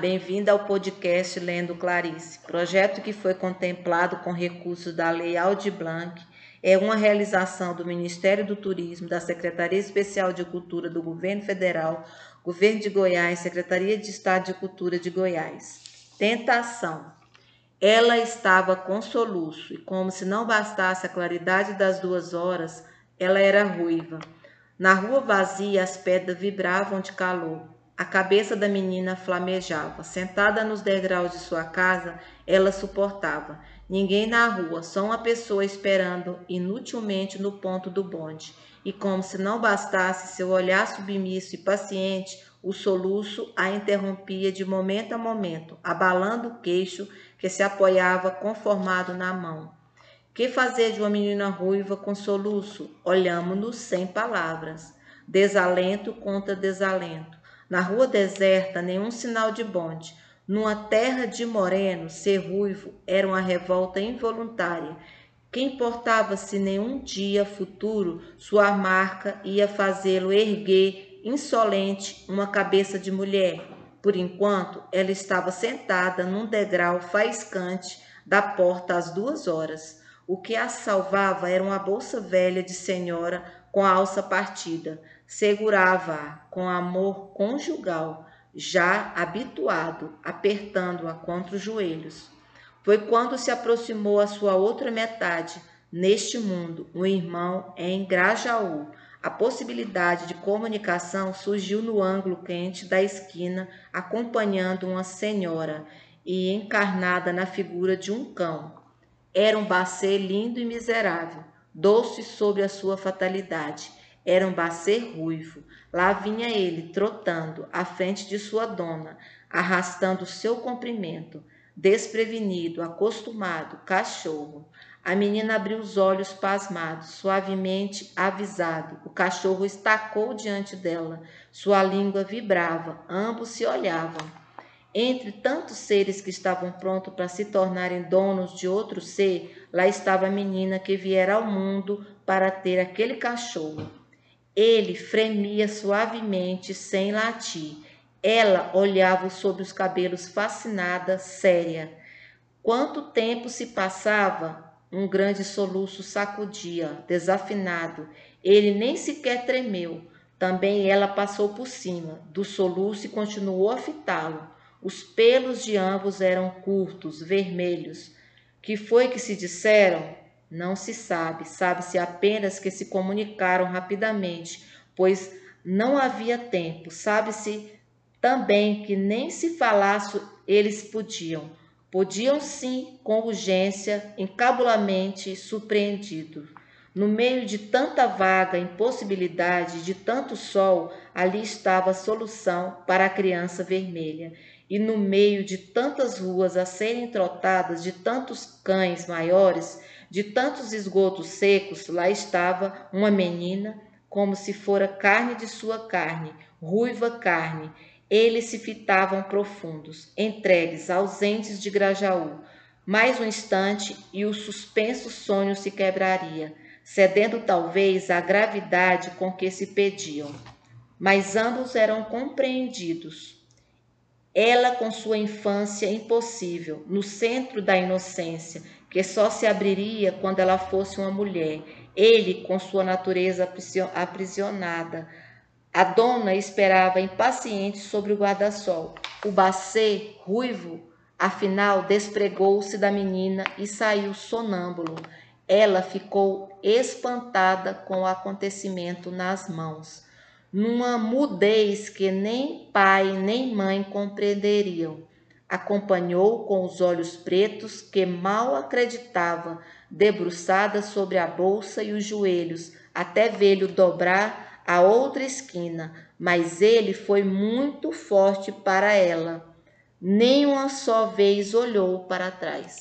bem-vinda ao podcast Lendo Clarice. Projeto que foi contemplado com recursos da Lei Aldir Blanc, é uma realização do Ministério do Turismo, da Secretaria Especial de Cultura do Governo Federal, Governo de Goiás, Secretaria de Estado de Cultura de Goiás. Tentação. Ela estava com soluço, e como se não bastasse a claridade das duas horas, ela era ruiva. Na rua vazia, as pedras vibravam de calor. A cabeça da menina flamejava. Sentada nos degraus de sua casa, ela suportava. Ninguém na rua, só uma pessoa esperando inutilmente no ponto do bonde. E como se não bastasse seu olhar submisso e paciente, o soluço a interrompia de momento a momento, abalando o queixo que se apoiava conformado na mão. Que fazer de uma menina ruiva com soluço? Olhamo-nos sem palavras. Desalento contra desalento. Na rua deserta, nenhum sinal de bonde. Numa terra de moreno, ser ruivo era uma revolta involuntária. Que importava se nenhum dia futuro sua marca ia fazê-lo erguer, insolente, uma cabeça de mulher? Por enquanto, ela estava sentada num degrau faiscante da porta às duas horas. O que a salvava era uma bolsa velha de senhora com a alça partida segurava-a com amor conjugal, já habituado, apertando-a contra os joelhos. Foi quando se aproximou a sua outra metade, neste mundo, um irmão em Grajaú. A possibilidade de comunicação surgiu no ângulo quente da esquina, acompanhando uma senhora e encarnada na figura de um cão. Era um bacê lindo e miserável, doce sobre a sua fatalidade era um bacer ruivo. Lá vinha ele, trotando, à frente de sua dona, arrastando seu comprimento. Desprevenido, acostumado, cachorro. A menina abriu os olhos pasmados, suavemente avisado. O cachorro estacou diante dela. Sua língua vibrava. Ambos se olhavam. Entre tantos seres que estavam prontos para se tornarem donos de outro ser, lá estava a menina que viera ao mundo para ter aquele cachorro. Ele fremia suavemente, sem latir. Ela olhava sobre os cabelos fascinada, séria. Quanto tempo se passava? Um grande soluço sacudia, desafinado. Ele nem sequer tremeu. Também ela passou por cima do soluço e continuou a fitá-lo. Os pelos de ambos eram curtos, vermelhos. Que foi que se disseram? Não se sabe, sabe-se apenas que se comunicaram rapidamente, pois não havia tempo. Sabe-se também que nem se falasse eles podiam. Podiam sim, com urgência, encabulamente surpreendidos. No meio de tanta vaga impossibilidade, de tanto sol, ali estava a solução para a criança vermelha. E no meio de tantas ruas a serem trotadas, de tantos cães maiores, de tantos esgotos secos, lá estava uma menina, como se fora carne de sua carne, ruiva carne. Eles se fitavam profundos, entregues, ausentes de Grajaú. Mais um instante e o suspenso sonho se quebraria, cedendo talvez à gravidade com que se pediam. Mas ambos eram compreendidos. Ela com sua infância impossível, no centro da inocência, que só se abriria quando ela fosse uma mulher, ele com sua natureza aprisionada. A dona esperava impaciente sobre o guarda-sol. O bacê, ruivo, afinal despregou-se da menina e saiu sonâmbulo. Ela ficou espantada com o acontecimento nas mãos, numa mudez que nem pai nem mãe compreenderiam acompanhou com os olhos pretos que mal acreditava, debruçada sobre a bolsa e os joelhos, até vê-lo dobrar a outra esquina, mas ele foi muito forte para ela. Nem uma só vez olhou para trás.